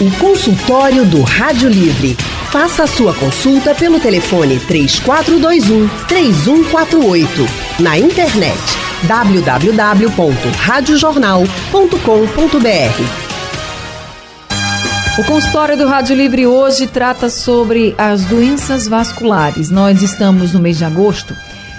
O consultório do Rádio Livre. Faça a sua consulta pelo telefone 3421 3148. Na internet www.radiojornal.com.br. O consultório do Rádio Livre hoje trata sobre as doenças vasculares. Nós estamos no mês de agosto,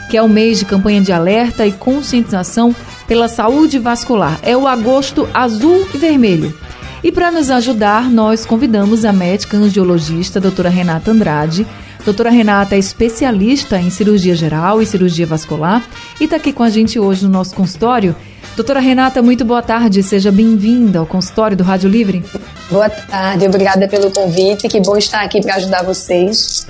que é o mês de campanha de alerta e conscientização pela saúde vascular. É o agosto azul e vermelho. E para nos ajudar, nós convidamos a médica angiologista, doutora Renata Andrade. Doutora Renata é especialista em cirurgia geral e cirurgia vascular e está aqui com a gente hoje no nosso consultório. Doutora Renata, muito boa tarde, seja bem-vinda ao consultório do Rádio Livre. Boa tarde, obrigada pelo convite, que bom estar aqui para ajudar vocês.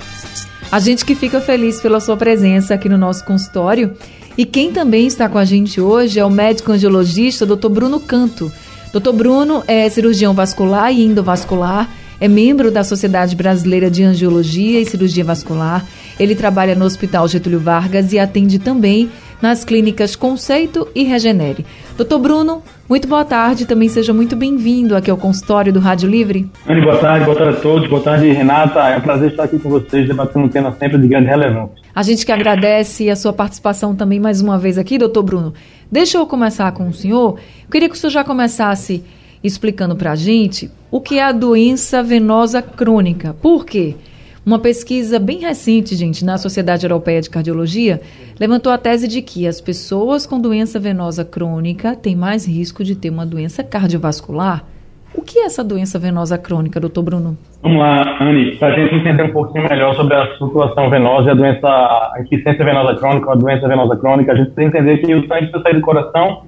A gente que fica feliz pela sua presença aqui no nosso consultório. E quem também está com a gente hoje é o médico angiologista, doutor Bruno Canto. Dr. Bruno é cirurgião vascular e endovascular, é membro da Sociedade Brasileira de Angiologia e Cirurgia Vascular. Ele trabalha no Hospital Getúlio Vargas e atende também nas clínicas Conceito e Regenere. Doutor Bruno, muito boa tarde, também seja muito bem-vindo aqui ao consultório do Rádio Livre. Boa tarde, boa tarde a todos, boa tarde Renata, é um prazer estar aqui com vocês debatendo um tema sempre de grande relevância. A gente que agradece a sua participação também mais uma vez aqui, doutor Bruno. Deixa eu começar com o senhor. Eu queria que o senhor já começasse explicando para a gente o que é a doença venosa crônica. Por quê? Uma pesquisa bem recente, gente, na Sociedade Europeia de Cardiologia, levantou a tese de que as pessoas com doença venosa crônica têm mais risco de ter uma doença cardiovascular. O que é essa doença venosa crônica, doutor Bruno? Vamos lá, Anne, para a gente entender um pouquinho melhor sobre a circulação venosa e a doença, a insuficiência venosa crônica, a doença venosa crônica, a gente precisa entender que o sangue precisa sair do coração,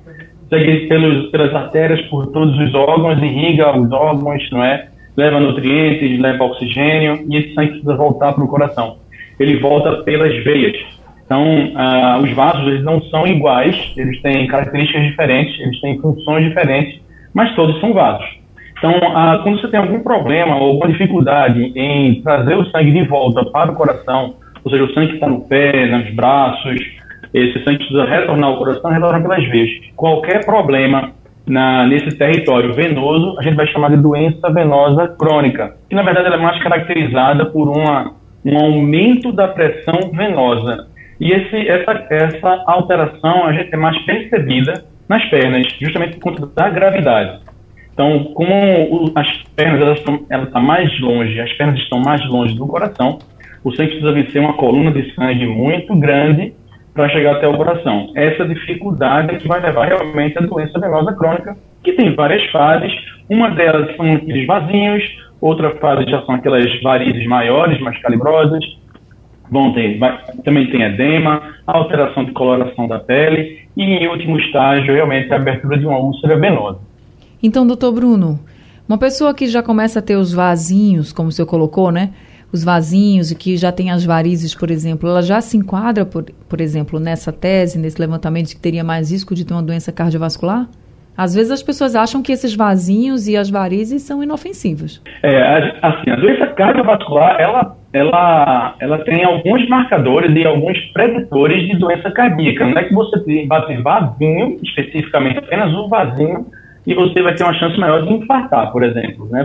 segue pelos, pelas artérias, por todos os órgãos, irriga os órgãos, não é? Leva nutrientes, leva oxigênio e esse sangue precisa voltar para o coração. Ele volta pelas veias. Então, ah, os vasos eles não são iguais, eles têm características diferentes, eles têm funções diferentes, mas todos são vasos. Então, ah, quando você tem algum problema ou alguma dificuldade em trazer o sangue de volta para o coração, ou seja, o sangue que está no pé, nos braços, esse sangue precisa retornar ao coração, retornar pelas veias. Qualquer problema na, nesse território venoso, a gente vai chamar de doença venosa crônica, que na verdade ela é mais caracterizada por uma, um aumento da pressão venosa. E esse, essa, essa alteração a gente é mais percebida nas pernas, justamente por conta da gravidade. Então, como as pernas elas estão, ela está mais longe, as pernas estão mais longe do coração, o sangue precisa vencer uma coluna de sangue muito grande para chegar até o coração. Essa dificuldade é que vai levar realmente à doença venosa crônica, que tem várias fases. Uma delas são aqueles vasinhos, outra fase já são aquelas varizes maiores, mais calibrosas. Vai, também tem edema, alteração de coloração da pele e, em último estágio, realmente a abertura de uma úlcera venosa. Então, doutor Bruno, uma pessoa que já começa a ter os vasinhos, como o senhor colocou, né? Os vasinhos e que já tem as varizes, por exemplo, ela já se enquadra, por, por exemplo, nessa tese, nesse levantamento de que teria mais risco de ter uma doença cardiovascular? Às vezes as pessoas acham que esses vasinhos e as varizes são inofensivos. É, assim, a doença cardiovascular, ela, ela, ela tem alguns marcadores e alguns preditores de doença cardíaca. Não é que você vai ter vasinho, especificamente apenas um vasinho, e você vai ter uma chance maior de infartar, por exemplo, né?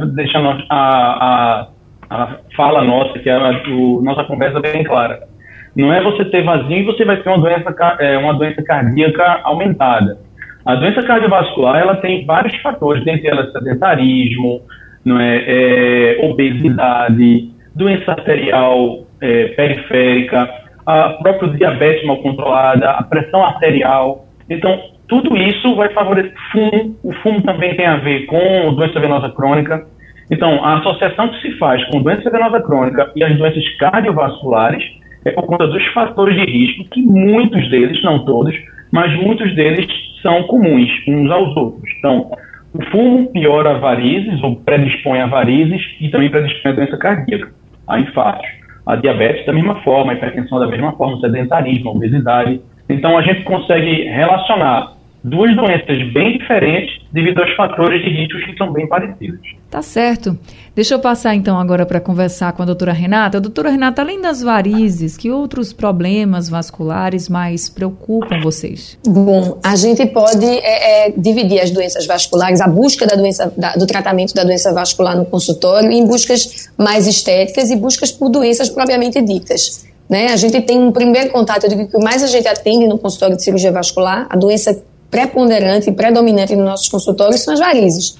a, a, a fala nossa, que é a nossa conversa bem clara. Não é você ter vazio e você vai ter uma doença, é, uma doença cardíaca aumentada. A doença cardiovascular ela tem vários fatores, dentre elas sedentarismo, não é, é obesidade, doença arterial é, periférica, a próprio diabetes mal controlada, a pressão arterial. Então, tudo isso vai favorecer fumo. O fumo também tem a ver com doença venosa crônica. Então, a associação que se faz com doença venosa crônica e as doenças cardiovasculares é por conta dos fatores de risco, que muitos deles, não todos, mas muitos deles são comuns uns aos outros. Então, o fumo piora varizes, ou predispõe a varizes, e também predispõe a doença cardíaca, a infartos. A diabetes da mesma forma, a hipertensão da mesma forma, o sedentarismo, a obesidade. Então, a gente consegue relacionar duas doenças bem diferentes devido aos fatores de risco que são bem parecidos. Tá certo. Deixa eu passar então agora para conversar com a doutora Renata. Doutora Renata, além das varizes, que outros problemas vasculares mais preocupam vocês? Bom, a gente pode é, é, dividir as doenças vasculares, a busca da doença, da, do tratamento da doença vascular no consultório, em buscas mais estéticas e buscas por doenças propriamente ditas. Né? A gente tem um primeiro contato, eu digo que o mais a gente atende no consultório de cirurgia vascular, a doença preponderante e predominante nos nossos consultórios são as varizes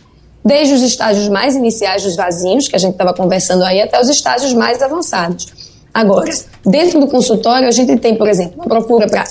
desde os estágios mais iniciais dos vasinhos, que a gente estava conversando aí, até os estágios mais avançados. Agora, dentro do consultório, a gente tem, por exemplo, uma procura para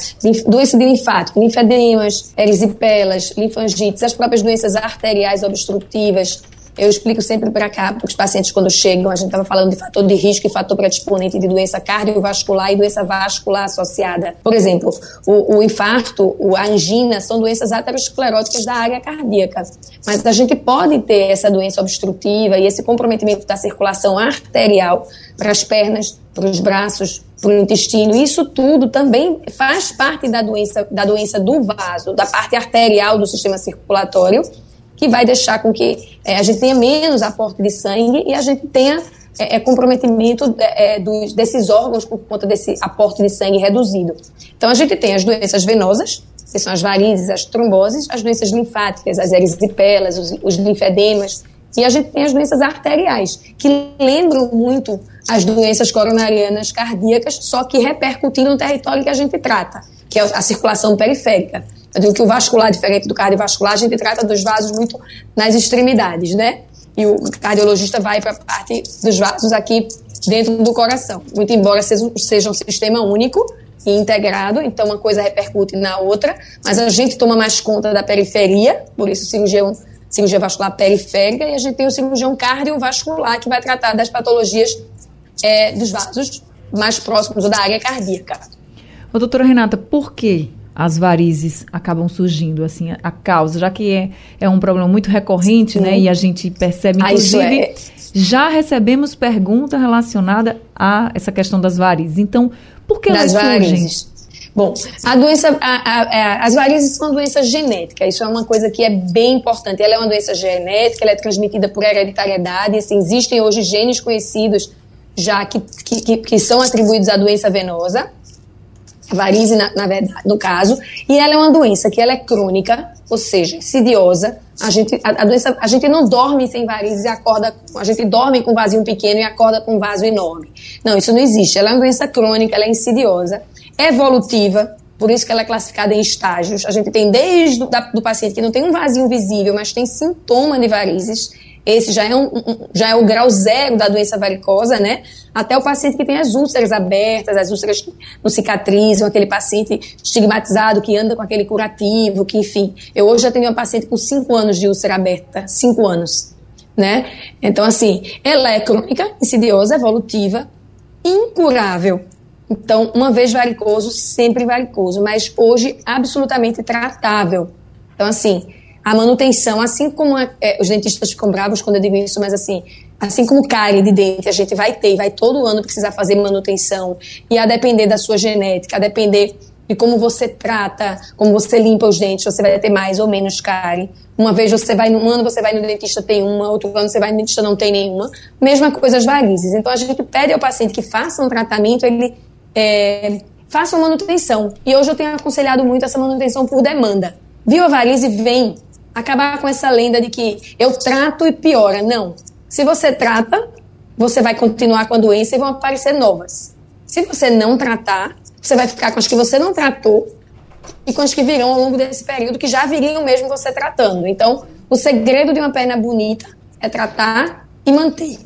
doença de linfático, linfademas, erisipelas, linfangites, as próprias doenças arteriais obstrutivas, eu explico sempre para cá, para os pacientes quando chegam, a gente estava falando de fator de risco e fator predisponente de doença cardiovascular e doença vascular associada. Por exemplo, o, o infarto, a angina são doenças ateroscleróticas da área cardíaca. Mas a gente pode ter essa doença obstrutiva e esse comprometimento da circulação arterial para as pernas, para os braços, para o intestino. Isso tudo também faz parte da doença, da doença do vaso, da parte arterial do sistema circulatório que vai deixar com que é, a gente tenha menos aporte de sangue e a gente tenha é, comprometimento é, dos, desses órgãos por conta desse aporte de sangue reduzido. Então, a gente tem as doenças venosas, que são as varizes, as tromboses, as doenças linfáticas, as erisipelas, os, os linfedemas, e a gente tem as doenças arteriais, que lembram muito as doenças coronarianas cardíacas, só que repercutindo no território que a gente trata, que é a circulação periférica. Eu digo que o vascular, diferente do cardiovascular, a gente trata dos vasos muito nas extremidades, né? E o cardiologista vai para a parte dos vasos aqui dentro do coração. Muito embora seja, um sistema único e integrado, então uma coisa repercute na outra, mas a gente toma mais conta da periferia, por isso cirurgião, cirurgia vascular periférica, e a gente tem o cirurgião cardiovascular, que vai tratar das patologias é, dos vasos mais próximos ou da área cardíaca. Ô, doutora Renata, por quê? as varizes acabam surgindo, assim, a causa, já que é, é um problema muito recorrente, né, Sim. né, e a gente percebe, ah, inclusive, é... já recebemos pergunta relacionada a essa questão das varizes. Então, por que das elas varizes. surgem? Bom, a doença, a, a, a, as varizes são doenças genéticas. Isso é uma coisa que é bem importante. Ela é uma doença genética, ela é transmitida por hereditariedade. Assim, existem hoje genes conhecidos já que, que, que, são atribuídos à doença venosa varize na, na, verdade, no caso, e ela é uma doença que ela é crônica, ou seja, insidiosa. A gente, a, a, doença, a gente não dorme sem varizes e acorda, a gente dorme com um vazio pequeno e acorda com um vaso enorme. Não, isso não existe. Ela é uma doença crônica, ela é insidiosa, evolutiva, por isso que ela é classificada em estágios. A gente tem desde o do paciente que não tem um vazio visível, mas tem sintoma de varizes, esse já é, um, já é o grau zero da doença varicosa, né? Até o paciente que tem as úlceras abertas, as úlceras que não cicatrizam, aquele paciente estigmatizado que anda com aquele curativo, que enfim. Eu hoje já tenho uma paciente com 5 anos de úlcera aberta, 5 anos, né? Então, assim, ela é crônica, insidiosa, evolutiva, incurável. Então, uma vez varicoso, sempre varicoso, mas hoje absolutamente tratável. Então, assim, a manutenção, assim como é, os dentistas ficam bravos quando eu digo isso, mas assim, assim como cárie de dente, a gente vai ter, vai todo ano precisar fazer manutenção, e a depender da sua genética, a depender de como você trata, como você limpa os dentes, você vai ter mais ou menos cárie. Uma vez você vai, um ano você vai no dentista, tem uma, outro ano você vai no dentista, não tem nenhuma. Mesma coisa as varizes. Então a gente pede ao paciente que faça um tratamento, ele é, faça uma manutenção. E hoje eu tenho aconselhado muito essa manutenção por demanda. Viu a varize? Vem acabar com essa lenda de que eu trato e piora. Não. Se você trata, você vai continuar com a doença e vão aparecer novas. Se você não tratar, você vai ficar com as que você não tratou e com as que virão ao longo desse período, que já viriam mesmo você tratando. Então, o segredo de uma perna bonita é tratar e manter.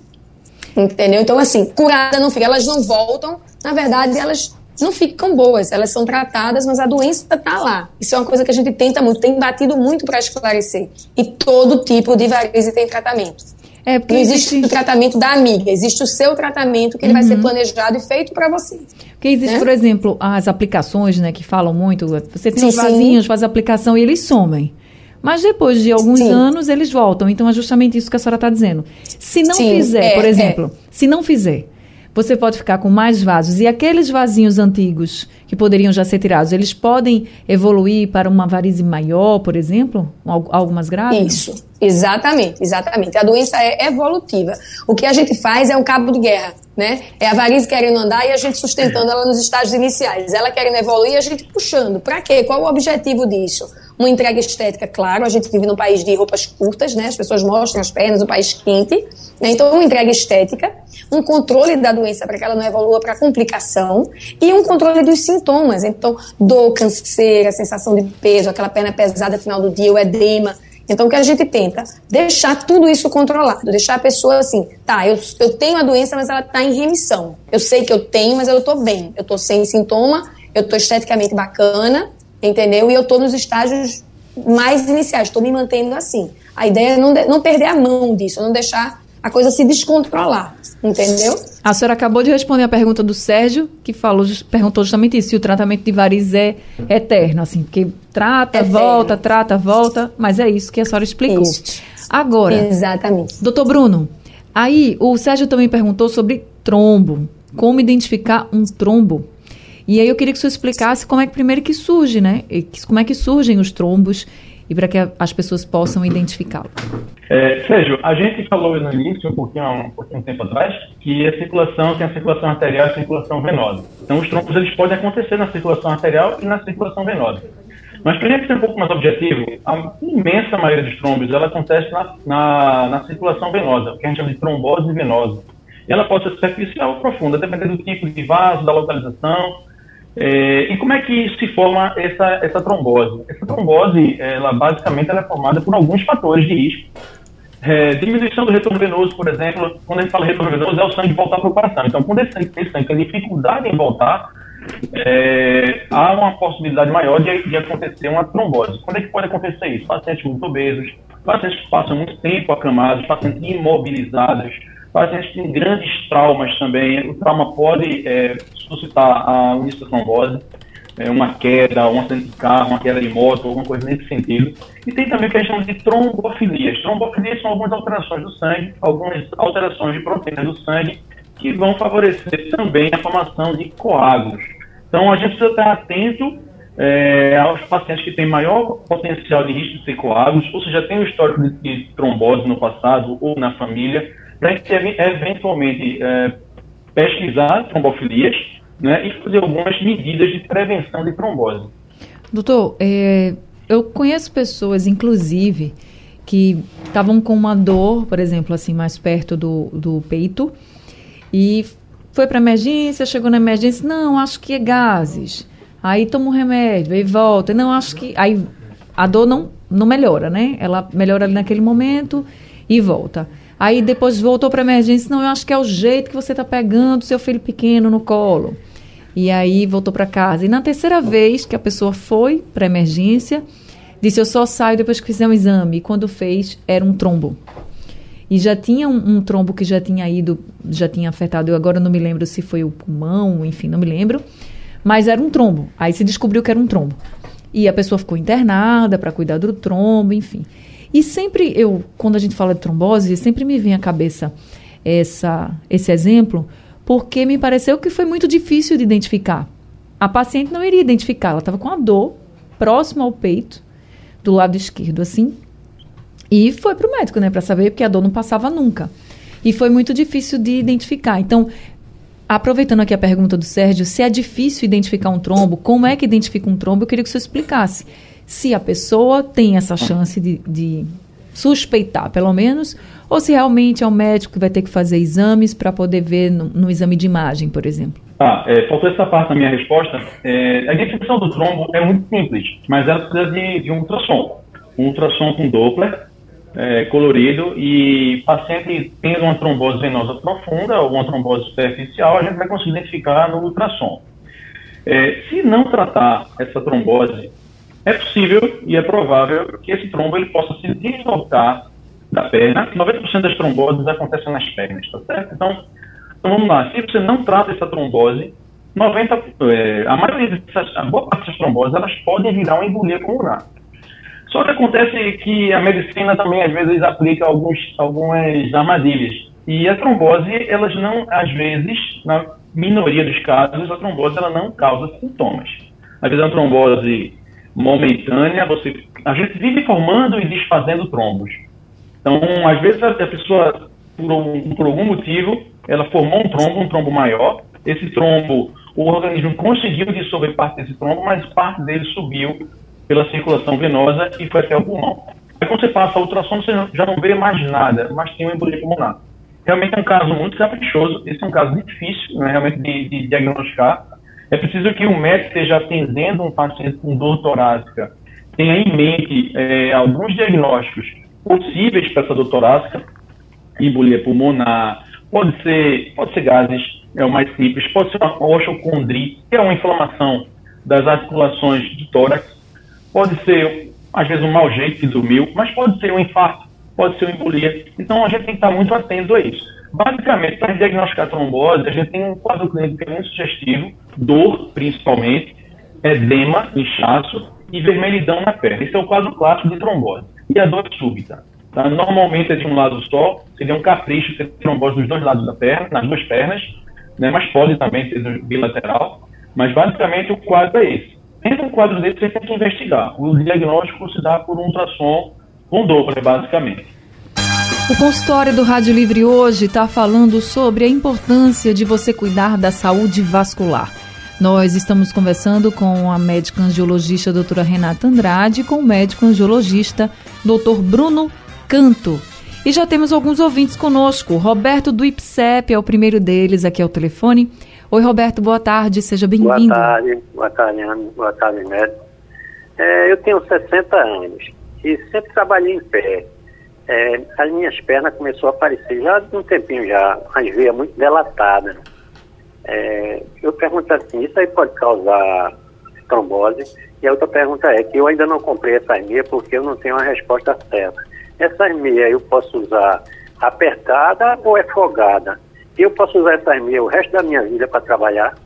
Entendeu? Então, assim, curada não fica. Elas não voltam. Na verdade, elas não ficam boas, elas são tratadas, mas a doença está lá. Isso é uma coisa que a gente tenta muito, tem batido muito para esclarecer. E todo tipo de varize tem tratamento. É, não existe, existe o tratamento da amiga, existe o seu tratamento que ele uhum. vai ser uhum. planejado e feito para você. Porque existe, né? por exemplo, as aplicações, né, que falam muito, você tem sim, os vasinhos, sim. faz a aplicação e eles somem. Mas depois de alguns sim. anos eles voltam. Então é justamente isso que a senhora está dizendo. Se não fizer, é, por é. exemplo, é. se não fizer, você pode ficar com mais vasos. E aqueles vasinhos antigos que poderiam já ser tirados, eles podem evoluir para uma varize maior, por exemplo? Algo mais grave? Isso. Exatamente, exatamente. A doença é evolutiva. O que a gente faz é um cabo de guerra, né? É a varize querendo andar e a gente sustentando ela nos estágios iniciais. Ela querendo evoluir a gente puxando. Para quê? Qual o objetivo disso? Uma entrega estética, claro. A gente vive num país de roupas curtas, né? As pessoas mostram as pernas, um país quente. Né? Então, uma entrega estética, um controle da doença para que ela não evolua para complicação e um controle dos sintomas. Então, dor, canseira, sensação de peso, aquela perna pesada no final do dia, o edema então, o que a gente tenta? Deixar tudo isso controlado, deixar a pessoa assim, tá, eu, eu tenho a doença, mas ela está em remissão. Eu sei que eu tenho, mas eu estou bem. Eu estou sem sintoma, eu estou esteticamente bacana, entendeu? E eu estou nos estágios mais iniciais, estou me mantendo assim. A ideia é não, de, não perder a mão disso, não deixar a coisa se descontrolar, entendeu? A senhora acabou de responder a pergunta do Sérgio, que falou, perguntou justamente isso, se o tratamento de varizes é eterno, assim, porque trata, eterno. volta, trata, volta, mas é isso que a senhora explicou. Isso. Agora, Exatamente. doutor Bruno, aí o Sérgio também perguntou sobre trombo, como identificar um trombo. E aí eu queria que o senhor explicasse como é que primeiro que surge, né? Como é que surgem os trombos e para que as pessoas possam identificá-lo. É, Sérgio, a gente falou no início, um pouquinho, um pouquinho tempo atrás, que a circulação tem a circulação arterial e a circulação venosa. Então, os trombos eles podem acontecer na circulação arterial e na circulação venosa. Mas para a gente ser um pouco mais objetivo, a imensa maioria dos trombos ela acontece na, na, na circulação venosa, o que a gente chama de trombose venosa. Ela pode ser superficial ou profunda, dependendo do tipo de vaso, da localização, é, e como é que se forma essa, essa trombose? Essa trombose, ela basicamente ela é formada por alguns fatores de risco. É, diminuição do retorno venoso, por exemplo, quando a gente fala retorno venoso, é o sangue voltar para o coração. Então, quando esse sangue, esse sangue tem dificuldade em voltar, é, há uma possibilidade maior de, de, acontecer uma trombose. Quando é que pode acontecer isso? Pacientes muito obesos, pacientes que passam muito tempo acamados, pacientes imobilizados, pacientes têm grandes traumas também. O trauma pode é, suscitar a início da trombose, é, uma queda, um acidente de carro, uma queda de moto, alguma coisa nesse sentido. E tem também a chama de trombofilias. Trombofilias são algumas alterações do sangue, algumas alterações de proteínas do sangue que vão favorecer também a formação de coágulos. Então a gente precisa estar atento é, aos pacientes que têm maior potencial de risco de ter coágulos, ou seja, tem um histórico de, de trombose no passado ou na família, para a gente eventualmente é, pesquisar trombofilias né, e fazer algumas medidas de prevenção de trombose. Doutor, é, eu conheço pessoas, inclusive, que estavam com uma dor, por exemplo, assim, mais perto do, do peito, e foi para emergência, chegou na emergência, não, acho que é gases. Aí toma um remédio, aí volta, não, acho que. Aí a dor não, não melhora, né? Ela melhora ali naquele momento e volta. Aí depois voltou para emergência, não, eu acho que é o jeito que você está pegando seu filho pequeno no colo. E aí voltou para casa. E na terceira vez que a pessoa foi para emergência, disse eu só saio depois que fizer um exame. E quando fez, era um trombo. E já tinha um, um trombo que já tinha ido, já tinha afetado. Eu agora não me lembro se foi o pulmão, enfim, não me lembro. Mas era um trombo. Aí se descobriu que era um trombo. E a pessoa ficou internada para cuidar do trombo, enfim. E sempre eu, quando a gente fala de trombose, sempre me vem à cabeça essa, esse exemplo, porque me pareceu que foi muito difícil de identificar. A paciente não iria identificar, ela estava com a dor próxima ao peito, do lado esquerdo, assim, e foi para o médico, né, para saber, porque a dor não passava nunca. E foi muito difícil de identificar. Então, aproveitando aqui a pergunta do Sérgio, se é difícil identificar um trombo, como é que identifica um trombo? Eu queria que você explicasse se a pessoa tem essa chance de, de suspeitar, pelo menos, ou se realmente é o médico que vai ter que fazer exames para poder ver no, no, exame de imagem, por exemplo. Ah, é, faltou essa parte da minha resposta. É, a identificação do trombo é muito simples, mas ela precisa de, de um ultrassom. Um ultrassom com Doppler, é, colorido, e paciente tendo uma trombose venosa profunda ou uma trombose superficial, a gente vai conseguir identificar no ultrassom. É, se não tratar essa trombose é possível e é provável que esse trombo ele possa se deslocar da perna. 90% das tromboses acontecem nas pernas, tá certo? Então, então vamos lá. Se você não trata essa trombose, 90, é, a maioria dessas, a boa parte dessas tromboses, elas podem virar uma embolia pulmonar. Só que acontece que a medicina também, às vezes, aplica alguns, algumas armadilhas. E a trombose, elas não, às vezes, na minoria dos casos, a trombose ela não causa sintomas. Às vezes, a trombose momentânea, você, a gente vive formando e desfazendo trombos. Então, às vezes, a, pessoa, por, um, por algum motivo, ela formou um trombo, um trombo maior. Esse trombo, o organismo conseguiu dissolver parte desse trombo, mas parte dele subiu pela circulação venosa e foi até o pulmão. Aí, quando você passa a ultrassom, você já não vê mais nada, mas tem uma embolia pulmonar. Realmente é um caso muito caprichoso, esse é um caso difícil, né, realmente, de, de diagnosticar. É preciso que o médico esteja atendendo um paciente com dor torácica, tenha em mente é, alguns diagnósticos possíveis para essa dor torácica, embolia pulmonar, pode ser, pode ser gases, é o mais simples, pode ser uma osteocondrite, que é uma inflamação das articulações do tórax, pode ser, às vezes, um mau jeito que dormiu, mas pode ser um infarto, pode ser uma embolia. Então, a gente tem que estar muito atento a isso. Basicamente, para diagnosticar trombose, a gente tem um quadro clínico que é muito sugestivo, dor, principalmente, edema, inchaço e vermelhidão na perna. Esse é o quadro clássico de trombose. E a dor súbita. Tá? Normalmente é de um lado só, seria um capricho ter trombose nos dois lados da perna, nas duas pernas, né? mas pode também ser bilateral. Mas basicamente o quadro é esse. Dentro um quadro desse, você tem que investigar. O diagnóstico se dá por um ultrassom com Doppler, basicamente. O consultório do Rádio Livre hoje está falando sobre a importância de você cuidar da saúde vascular. Nós estamos conversando com a médica angiologista doutora Renata Andrade e com o médico angiologista doutor Bruno Canto. E já temos alguns ouvintes conosco. Roberto do IPSEP é o primeiro deles aqui ao telefone. Oi, Roberto, boa tarde, seja bem-vindo. Boa tarde, boa tarde, Ana, boa tarde, médico. É, eu tenho 60 anos e sempre trabalhei em pé. É, as minhas pernas começou a aparecer já de um tempinho já, as veias muito delatadas. É, eu pergunto assim, isso aí pode causar trombose? E a outra pergunta é que eu ainda não comprei essas meias porque eu não tenho a resposta certa. Essas meias eu posso usar apertada ou é folgada? Eu posso usar essas meias o resto da minha vida para trabalhar?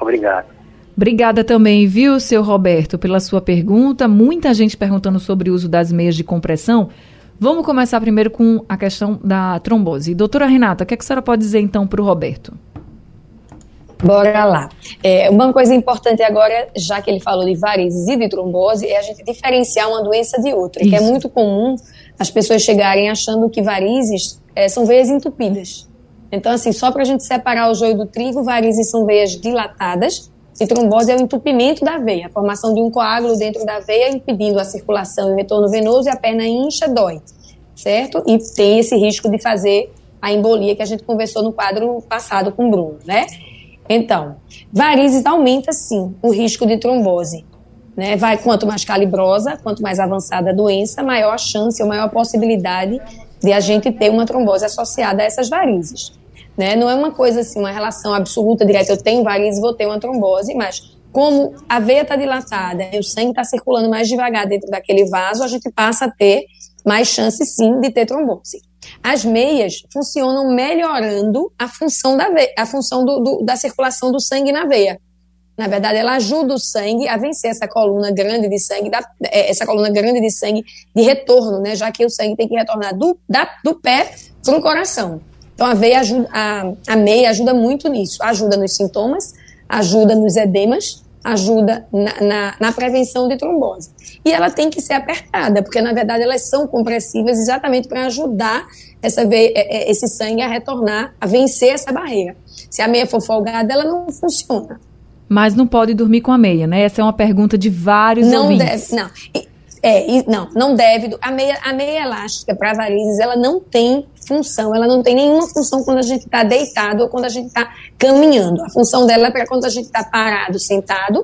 Obrigado. Obrigada também, viu, seu Roberto, pela sua pergunta. Muita gente perguntando sobre o uso das meias de compressão. Vamos começar primeiro com a questão da trombose. Doutora Renata, o que, é que a senhora pode dizer então para o Roberto? Bora lá. É, uma coisa importante agora, já que ele falou de varizes e de trombose, é a gente diferenciar uma doença de outra, Isso. que é muito comum as pessoas chegarem achando que varizes é, são veias entupidas. Então, assim, só para a gente separar o joio do trigo, varizes são veias dilatadas e trombose é o entupimento da veia, a formação de um coágulo dentro da veia impedindo a circulação e o retorno venoso e a perna incha, dói, certo? E tem esse risco de fazer a embolia que a gente conversou no quadro passado com o Bruno, né? Então, varizes aumenta sim o risco de trombose. Né? Vai quanto mais calibrosa, quanto mais avançada a doença, maior a chance ou maior a possibilidade de a gente ter uma trombose associada a essas varizes. Né? Não é uma coisa assim, uma relação absoluta direta, eu tenho varizes, vou ter uma trombose, mas como a veia está dilatada e o sangue está circulando mais devagar dentro daquele vaso, a gente passa a ter mais chance sim de ter trombose. As meias funcionam melhorando a função da veia, a função do, do, da circulação do sangue na veia. Na verdade, ela ajuda o sangue a vencer essa coluna grande de sangue, da, é, essa coluna grande de sangue de retorno, né? Já que o sangue tem que retornar do, da, do pé para o coração. Então, a veia ajuda, a, a meia ajuda muito nisso. Ajuda nos sintomas, ajuda nos edemas, ajuda na, na, na, prevenção de trombose. E ela tem que ser apertada, porque na verdade elas são compressivas exatamente para ajudar essa veia, é, é, esse sangue a retornar, a vencer essa barreira. Se a meia for folgada, ela não funciona. Mas não pode dormir com a meia, né? Essa é uma pergunta de vários não ouvintes. Deve, não, é, não, não deve. A meia, a meia elástica para varizes, ela não tem função, ela não tem nenhuma função quando a gente está deitado ou quando a gente está caminhando. A função dela é para quando a gente está parado, sentado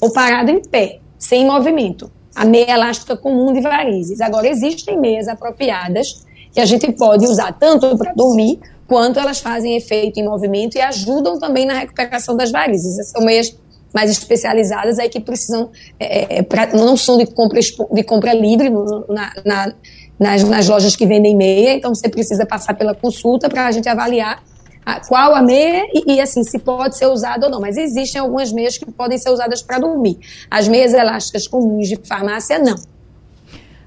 ou parado em pé, sem movimento. A meia elástica comum de varizes. Agora, existem meias apropriadas que a gente pode usar tanto para dormir quanto elas fazem efeito em movimento e ajudam também na recuperação das varizes. Essas são meias mais especializadas aí que precisam, é, é pra, não são de compra, de compra livre na, na, nas, nas lojas que vendem meia, então você precisa passar pela consulta para a gente avaliar a, qual a meia e, e, assim, se pode ser usada ou não. Mas existem algumas meias que podem ser usadas para dormir. As meias elásticas comuns de farmácia, não.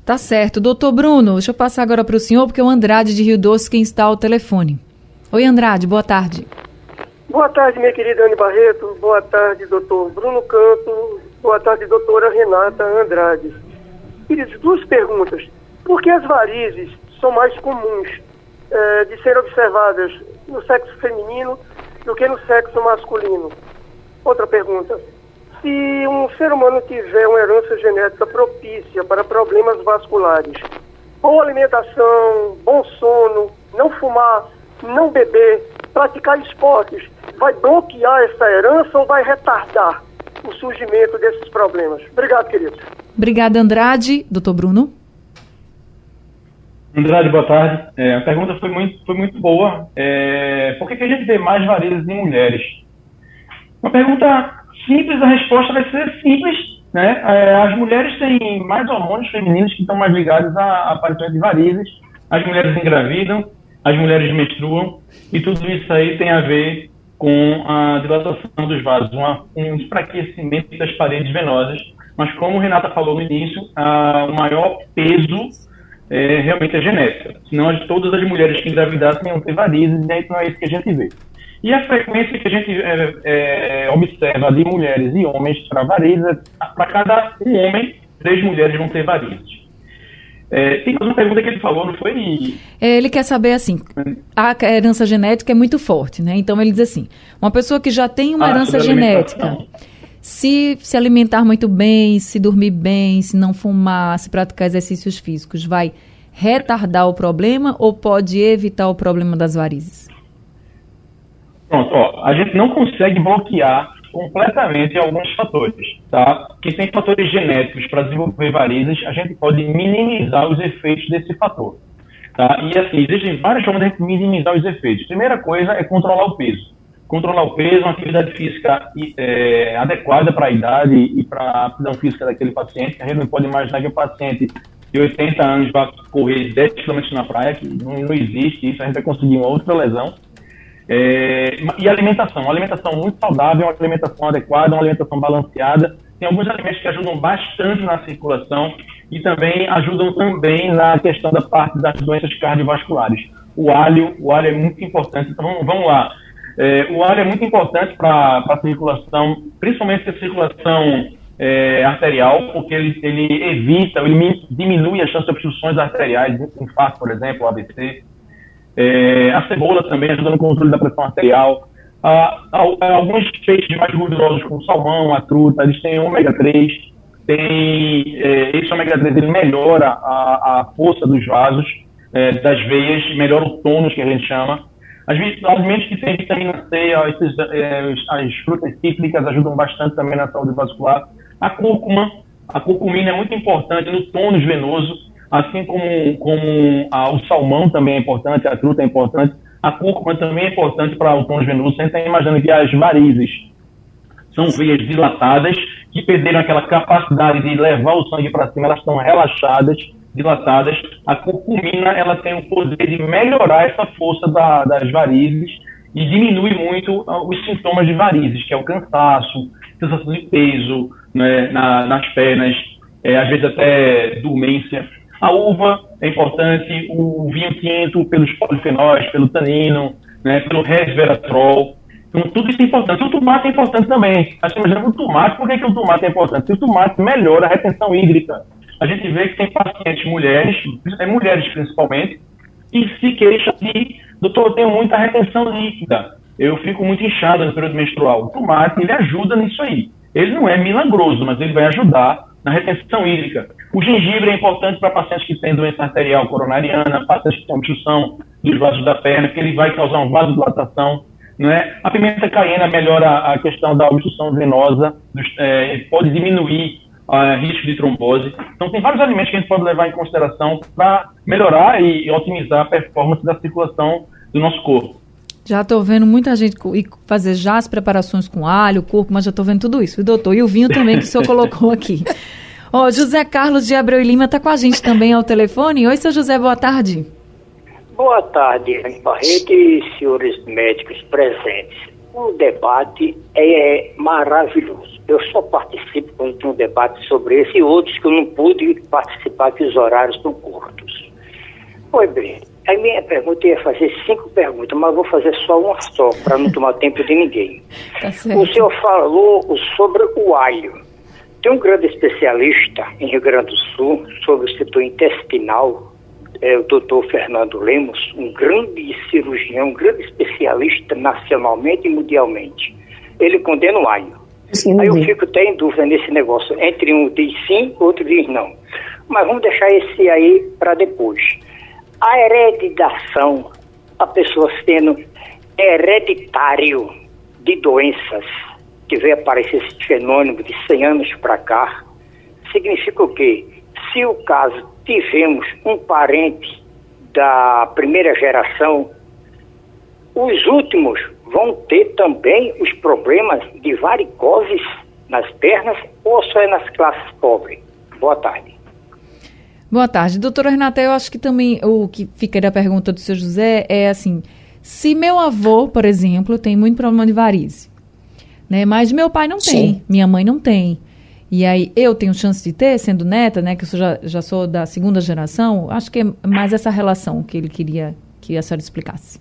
Tá certo. Doutor Bruno, deixa eu passar agora para o senhor, porque é o Andrade de Rio Doce quem está ao telefone. Oi, Andrade, boa tarde. Boa tarde, minha querida Anne Barreto. Boa tarde, doutor Bruno Canto. Boa tarde, doutora Renata Andrade. Queridos, duas perguntas. Por que as varizes são mais comuns é, de serem observadas no sexo feminino do que no sexo masculino. Outra pergunta. Se um ser humano tiver uma herança genética propícia para problemas vasculares, boa alimentação, bom sono, não fumar, não beber, praticar esportes, vai bloquear essa herança ou vai retardar o surgimento desses problemas? Obrigado, querido. Obrigada, Andrade. Doutor Bruno? Andrade, boa tarde. É, a pergunta foi muito, foi muito boa. É, por que, que a gente vê mais varizes em mulheres? Uma pergunta simples, a resposta vai ser simples. Né? É, as mulheres têm mais hormônios femininos que estão mais ligados à aparição de varizes. As mulheres engravidam, as mulheres menstruam, e tudo isso aí tem a ver com a dilatação dos vasos, uma, um enfraquecimento das paredes venosas. Mas como Renata falou no início, a, o maior peso é, realmente é genética. Senão todas as mulheres que engravidassem iam ter varizes, e aí não é isso que a gente vê. E a frequência que a gente é, é, observa de mulheres e homens para varizes, para cada um homem, três mulheres vão ter varizes. É, tem uma pergunta que ele falou, não foi? É, ele quer saber assim, a herança genética é muito forte, né? Então ele diz assim, uma pessoa que já tem uma ah, herança genética, se se alimentar muito bem, se dormir bem, se não fumar, se praticar exercícios físicos, vai retardar o problema ou pode evitar o problema das varizes? Pronto, ó, a gente não consegue bloquear completamente alguns fatores, tá? Que tem fatores genéticos para desenvolver varizes, a gente pode minimizar os efeitos desse fator, tá? E assim, existem várias formas de minimizar os efeitos. Primeira coisa é controlar o peso. Controlar o peso, uma atividade física é, adequada para a idade e para a aptidão física daquele paciente. A gente não pode imaginar que o paciente de 80 anos vai correr 10 km na praia, que não, não existe isso, a gente vai conseguir uma outra lesão. É, e alimentação, uma alimentação muito saudável, uma alimentação adequada, uma alimentação balanceada. Tem alguns alimentos que ajudam bastante na circulação e também ajudam também na questão da parte das doenças cardiovasculares. O alho, o alho é muito importante. Então vamos, vamos lá. É, o alho é muito importante para a circulação, principalmente a circulação é, arterial, porque ele, ele evita, ele diminui a chance de obstruções arteriais, infarto, por exemplo, AVC. É, a cebola também ajuda no controle da pressão arterial. Ah, alguns peixes mais gordurosos, como salmão, a truta, eles têm ômega 3. Tem, é, esse ômega 3 ele melhora a, a força dos vasos, é, das veias, melhora o tônus, que a gente chama. As alimentos que têm vitamina C, é, as frutas cítricas ajudam bastante também na saúde vascular. A cúrcuma, a curcumina é muito importante no tônus venoso assim como, como a, o salmão também é importante, a truta é importante, a cúrcuma também é importante para o tônus venoso. Você está imaginando que as varizes são veias dilatadas que perderam aquela capacidade de levar o sangue para cima, elas estão relaxadas, dilatadas. A curcumina ela tem o poder de melhorar essa força da, das varizes e diminui muito ah, os sintomas de varizes, que é o cansaço, sensação de peso né, na, nas pernas, é, às vezes até dormência. A uva é importante, o vinho tinto pelos polifenóis, pelo tanino, né, pelo resveratrol. Então, tudo isso é importante. O tomate é importante também. A gente imagina o tomate, por que, que o tomate é importante? O tomate melhora a retenção hídrica. A gente vê que tem pacientes mulheres, é mulheres principalmente, que se queixam de, doutor, eu tenho muita retenção líquida, eu fico muito inchada no período menstrual. O tomate, ele ajuda nisso aí. Ele não é milagroso, mas ele vai ajudar na retenção hídrica. O gengibre é importante para pacientes que têm doença arterial coronariana, pacientes que têm obstrução dos vasos da perna, que ele vai causar uma vasodilatação. Né? A pimenta caiena melhora a questão da obstrução venosa, dos, é, pode diminuir o uh, risco de trombose. Então, tem vários alimentos que a gente pode levar em consideração para melhorar e otimizar a performance da circulação do nosso corpo. Já estou vendo muita gente fazer já as preparações com alho, corpo, mas já estou vendo tudo isso. E doutor, e o vinho também que o senhor colocou aqui. Ó, oh, José Carlos de Abreu e Lima está com a gente também ao telefone. Oi, seu José, boa tarde. Boa tarde, Barreto e senhores médicos presentes. O debate é maravilhoso. Eu só participo quando tem um debate sobre esse e outros que eu não pude participar, que os horários estão curtos. Pois bem, a minha pergunta ia fazer cinco perguntas, mas vou fazer só uma só, para não tomar tempo de ninguém. Tá o senhor falou sobre o alho. Tem um grande especialista em Rio Grande do Sul sobre o setor intestinal, é o doutor Fernando Lemos, um grande cirurgião, um grande especialista nacionalmente e mundialmente. Ele condena o aio. Sim, Aí eu fico até em dúvida nesse negócio. Entre um diz sim, outro diz não. Mas vamos deixar esse aí para depois. A hereditação, a pessoa sendo hereditário de doenças, que veio aparecer esse fenômeno de 100 anos para cá, significa o quê? Se o caso tivemos um parente da primeira geração, os últimos vão ter também os problemas de varicoses nas pernas ou só é nas classes pobres? Boa tarde. Boa tarde. Doutora Renata, eu acho que também o que fica da pergunta do seu José é assim, se meu avô, por exemplo, tem muito problema de varize, né? Mas meu pai não Sim. tem, minha mãe não tem. E aí eu tenho chance de ter, sendo neta, né? Que eu já, já sou da segunda geração. Acho que é mais essa relação que ele queria que a senhora explicasse.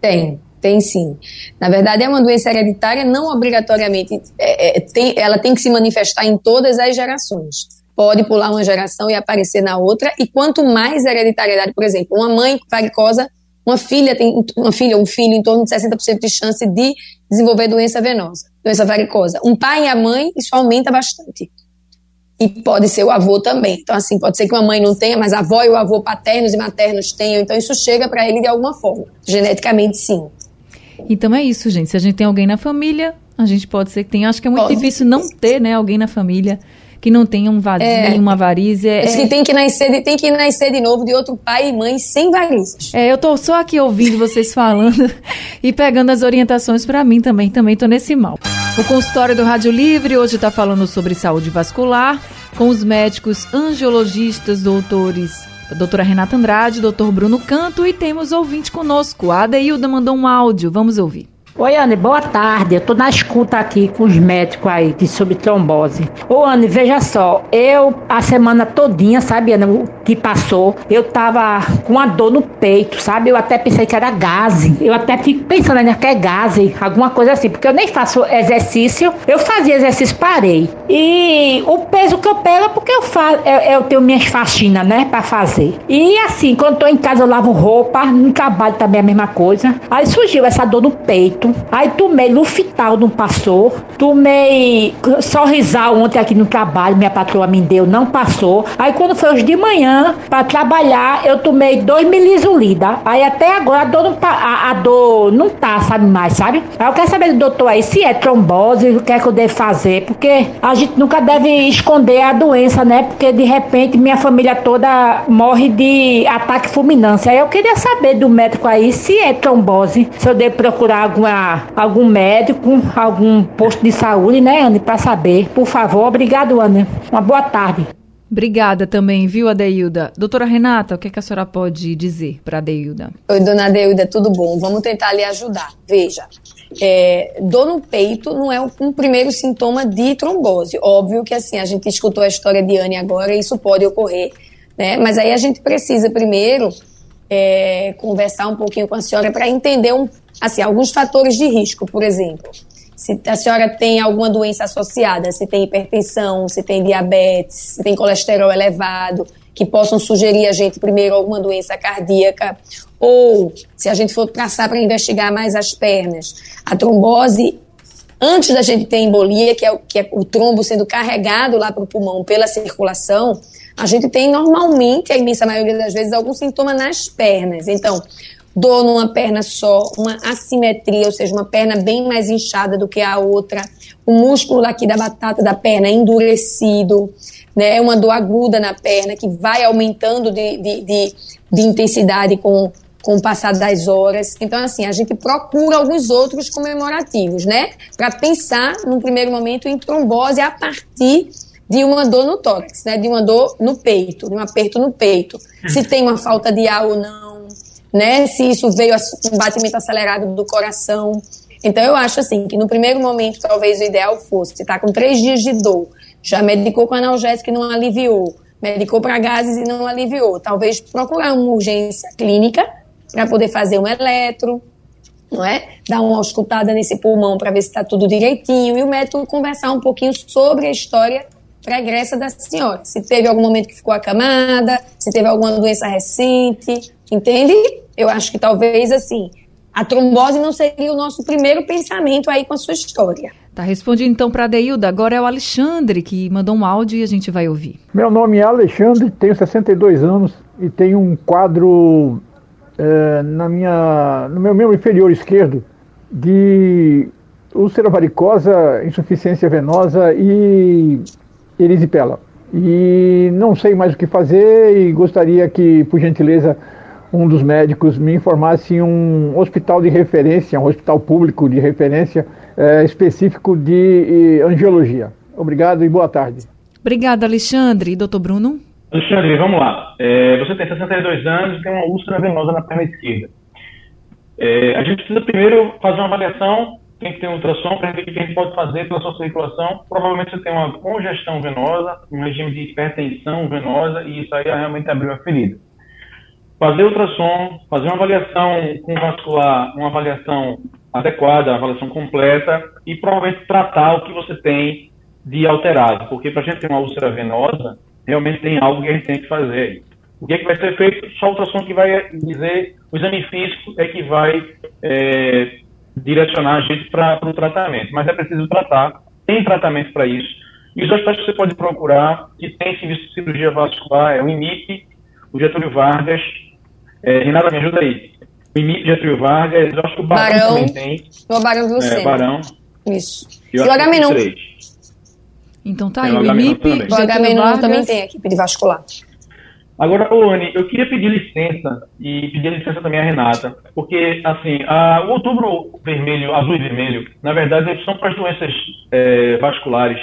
Tem, tem sim. Na verdade, é uma doença hereditária, não obrigatoriamente. É, é, tem, ela tem que se manifestar em todas as gerações. Pode pular uma geração e aparecer na outra. E quanto mais hereditariedade, por exemplo, uma mãe varicosa uma filha tem uma filha, um filho em torno de 60% de chance de desenvolver doença venosa, doença varicosa. Um pai e a mãe, isso aumenta bastante. E pode ser o avô também. Então, assim, pode ser que uma mãe não tenha, mas a avó e o avô paternos e maternos tenham. Então, isso chega para ele de alguma forma. Geneticamente, sim. Então é isso, gente. Se a gente tem alguém na família, a gente pode ser que tenha. Acho que é muito pode. difícil não ter, né, alguém na família que não tenha um vazio, é, uma varize. É, que tem que nascer, tem que nascer de novo de outro pai e mãe sem varizes. É, eu tô só aqui ouvindo vocês falando e pegando as orientações para mim também, também tô nesse mal. O consultório do Rádio Livre hoje está falando sobre saúde vascular com os médicos angiologistas, doutores doutora Renata Andrade, doutor Bruno Canto e temos ouvinte conosco. A Adeilda mandou um áudio, vamos ouvir. Oi, Anne, boa tarde. Eu tô na escuta aqui com os médicos aí de sobre trombose. Ô, Anne, veja só, eu a semana todinha, sabe, Anne, o que passou, eu tava com uma dor no peito, sabe? Eu até pensei que era gase. Eu até fico pensando ainda que é gase, alguma coisa assim, porque eu nem faço exercício. Eu fazia exercício, parei. E o peso que eu pego é porque eu faço, eu, eu tenho minhas faxinas, né, para fazer. E assim, quando tô em casa eu lavo roupa, no trabalho também é a mesma coisa. Aí surgiu essa dor no peito Aí tomei Lufital, não passou. Tomei Sorrisal ontem aqui no trabalho, minha patroa me deu, não passou. Aí quando foi hoje de manhã, para trabalhar, eu tomei 2 milizolida. Aí até agora a dor, não, a, a, dor não tá, sabe mais, sabe? Aí eu quero saber do doutor aí se é trombose, o que é que eu devo fazer, porque a gente nunca deve esconder a doença, né? Porque de repente minha família toda morre de ataque fulminante. Aí eu queria saber do médico aí se é trombose, se eu devo procurar alguma algum médico, algum posto de saúde, né, Anne, para saber. Por favor, obrigado, Anne. Uma boa tarde. Obrigada também, viu, Adeilda? Doutora Renata, o que, é que a senhora pode dizer para Adeilda? Oi, dona Adeilda, tudo bom? Vamos tentar lhe ajudar. Veja, é, dor no peito não é um, um, primeiro sintoma de trombose. Óbvio que, assim, a gente escutou a história de Anne agora, isso pode ocorrer, né? Mas aí a gente precisa primeiro é, conversar um pouquinho com a senhora para entender um, assim, alguns fatores de risco, por exemplo. Se a senhora tem alguma doença associada, se tem hipertensão, se tem diabetes, se tem colesterol elevado, que possam sugerir a gente primeiro alguma doença cardíaca, ou se a gente for passar para investigar mais as pernas, a trombose antes da gente ter embolia, que é, o, que é o trombo sendo carregado lá para o pulmão pela circulação, a gente tem normalmente, a imensa maioria das vezes, algum sintoma nas pernas. Então, dor numa perna só, uma assimetria, ou seja, uma perna bem mais inchada do que a outra, o músculo aqui da batata da perna endurecido, né, uma dor aguda na perna que vai aumentando de, de, de, de intensidade com, com o passar das horas. Então, assim, a gente procura alguns outros comemorativos, né, para pensar, num primeiro momento, em trombose a partir de uma dor no tórax, né? De uma dor no peito, de um aperto no peito. Se tem uma falta de ar ou não, né? Se isso veio um batimento acelerado do coração. Então eu acho assim que no primeiro momento talvez o ideal fosse, se está com três dias de dor, já medicou com analgésico e não aliviou, medicou para gases e não aliviou, talvez procurar uma urgência clínica para poder fazer um eletro, não é? Dar uma auscultada nesse pulmão para ver se está tudo direitinho e o médico conversar um pouquinho sobre a história pregressa da senhora. Se teve algum momento que ficou acamada, se teve alguma doença recente, entende? Eu acho que talvez assim, a trombose não seria o nosso primeiro pensamento aí com a sua história. Tá respondido então para a Deilda. Agora é o Alexandre que mandou um áudio e a gente vai ouvir. Meu nome é Alexandre, tenho 62 anos e tenho um quadro é, na minha, no meu membro inferior esquerdo de úlcera varicosa, insuficiência venosa e erisipela. E não sei mais o que fazer e gostaria que, por gentileza, um dos médicos me informasse em um hospital de referência, um hospital público de referência é, específico de angiologia. Obrigado e boa tarde. Obrigada, Alexandre. E doutor Bruno? Alexandre, vamos lá. É, você tem 62 anos e tem uma úlcera venosa na perna esquerda. É, a gente precisa primeiro fazer uma avaliação, tem que ter um ultrassom para ver o que a gente pode fazer pela sua circulação. Provavelmente você tem uma congestão venosa, um regime de hipertensão venosa e isso aí realmente abriu a ferida fazer ultrassom, fazer uma avaliação com vascular, uma avaliação adequada, uma avaliação completa e provavelmente tratar o que você tem de alterado, porque para a gente ter uma úlcera venosa, realmente tem algo que a gente tem que fazer. O que, é que vai ser feito? Só o ultrassom que vai dizer, o exame físico é que vai é, direcionar a gente para o tratamento, mas é preciso tratar, tem tratamento para isso. E os hospitais que você pode procurar, que tem serviço de cirurgia vascular, é o IMIP, o Getúlio Vargas, é, Renata, me ajuda aí. O IMIP Getúlio Vargas, eu acho que o Barão, Barão também tem. O Barão do é, Barão. Isso. E o H-Menon. Então tá aí, o IMIP, o H-Menon também tem equipe de vascular. Agora, Luane, eu queria pedir licença e pedir licença também à Renata, porque, assim, a, o outubro vermelho, azul e vermelho, na verdade, são para as doenças é, vasculares.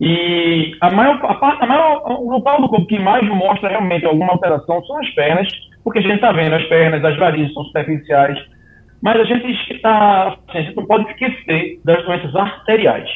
E a maior, a, a maior, o local do corpo que mais mostra realmente alguma alteração são as pernas, porque a gente está vendo as pernas, as varizes são superficiais, mas a gente assim, a gente não pode esquecer das doenças arteriais.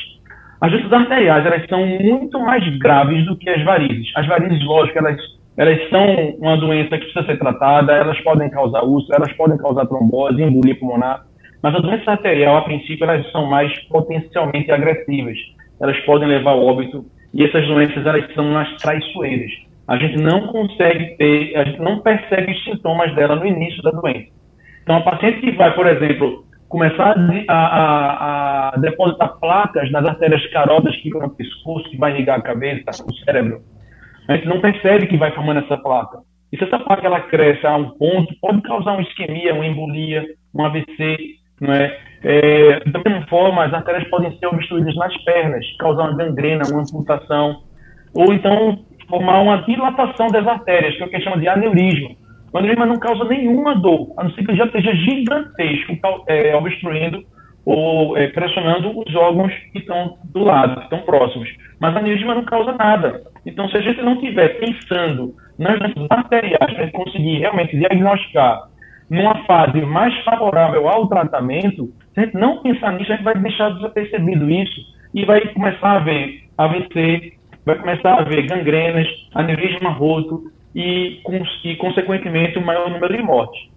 As doenças arteriais, elas são muito mais graves do que as varizes. As varizes, lógico, elas, elas são uma doença que precisa ser tratada, elas podem causar úlcera, elas podem causar trombose, embolia pulmonar, mas a doença arterial, a princípio, elas são mais potencialmente agressivas. Elas podem levar ao óbito, e essas doenças, elas são as traiçoeiras a gente não consegue ter, a gente não percebe os sintomas dela no início da doença. Então, a paciente que vai, por exemplo, começar a, a, a depositar placas nas artérias carótidas que ficam no pescoço, que vai ligar a cabeça, o cérebro, a gente não percebe que vai formando essa placa. E se essa placa ela cresce a um ponto, pode causar uma isquemia, uma embolia, um AVC, não é? é da mesma forma, as artérias podem ser obstruídas nas pernas, causar uma gangrena, uma amputação, ou então formar uma dilatação das artérias, que é o que chama de aneurisma. O aneurisma não causa nenhuma dor, a não ser que já esteja gigantesco, é, obstruindo ou é, pressionando os órgãos que estão do lado, que estão próximos. Mas aneurisma não causa nada. Então, se a gente não estiver pensando nas doenças arteriais para conseguir realmente diagnosticar numa fase mais favorável ao tratamento, se a gente não pensar nisso, a gente vai deixar desapercebido isso e vai começar a ver AVC, vai começar a haver gangrenas, aneurisma roto e, e, consequentemente, um maior número de mortes.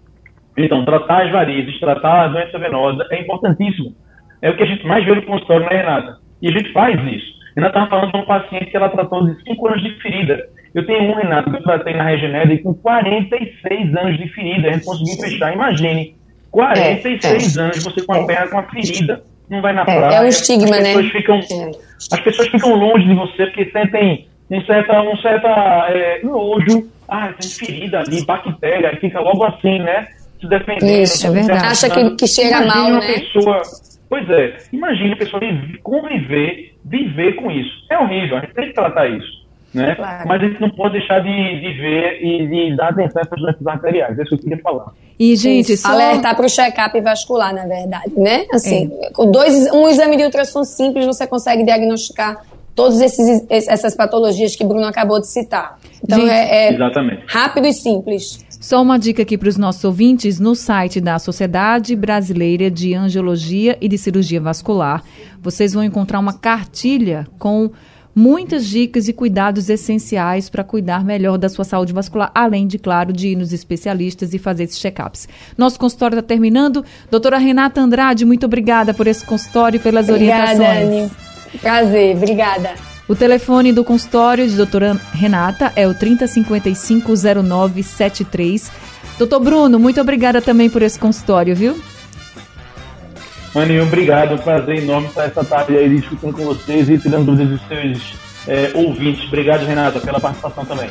Então, tratar as varizes, tratar a doença venosa é importantíssimo. É o que a gente mais vê no consultório, né, Renata? E a gente faz isso. Renata estava falando de um paciente que ela tratou de 5 anos de ferida. Eu tenho um, Renato, que eu tratei na Regenera com 46 anos de ferida. A gente conseguiu fechar. Imagine, 46 é, é. anos você com a é. perna com uma ferida não vai na é, praia. É um estigma, as né? Ficam, é. As pessoas ficam longe de você porque sentem um certa, um certa é, nojo. Ah, tem ferida ali, bactéria, fica logo assim, né? Se defendendo. Isso, é verdade. Acha que, que chega imagine mal, uma né? Pessoa, pois é, imagine a pessoa conviver, viver com isso. É horrível, a gente tem que tratar isso. Né? Claro. Mas a gente não pode deixar de, de ver e de dar atenção a essas doenças arteriais. É isso que eu queria falar. E, gente, só... Alertar para o check-up vascular, na verdade, né? Assim, é. com dois, um exame de ultrassom simples, você consegue diagnosticar todas essas patologias que Bruno acabou de citar. Então, gente, é, é rápido e simples. Só uma dica aqui para os nossos ouvintes: no site da Sociedade Brasileira de Angiologia e de Cirurgia Vascular, vocês vão encontrar uma cartilha com muitas dicas e cuidados essenciais para cuidar melhor da sua saúde vascular, além de, claro, de ir nos especialistas e fazer esses check-ups. Nosso consultório está terminando. Doutora Renata Andrade, muito obrigada por esse consultório e pelas obrigada, orientações. Anny. Prazer, obrigada. O telefone do consultório de doutora Renata é o 3055-0973. Doutor Bruno, muito obrigada também por esse consultório, viu? Mani, obrigado. Prazer enorme estar essa tarde aí discutindo com vocês e tirando dúvidas dos seus é, ouvintes. Obrigado, Renata, pela participação também.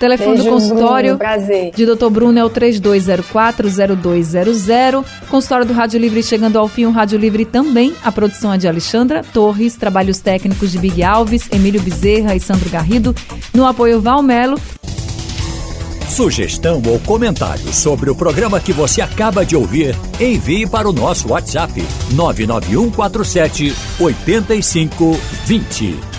Telefone Beijo, do consultório Bruno, de Dr. Bruno é o 3204-0200. Consultório do Rádio Livre chegando ao fim, o Rádio Livre também. A produção é de Alexandra Torres, trabalhos técnicos de Big Alves, Emílio Bezerra e Sandro Garrido. No apoio Valmelo. Sugestão ou comentário sobre o programa que você acaba de ouvir, envie para o nosso WhatsApp 99147 8520.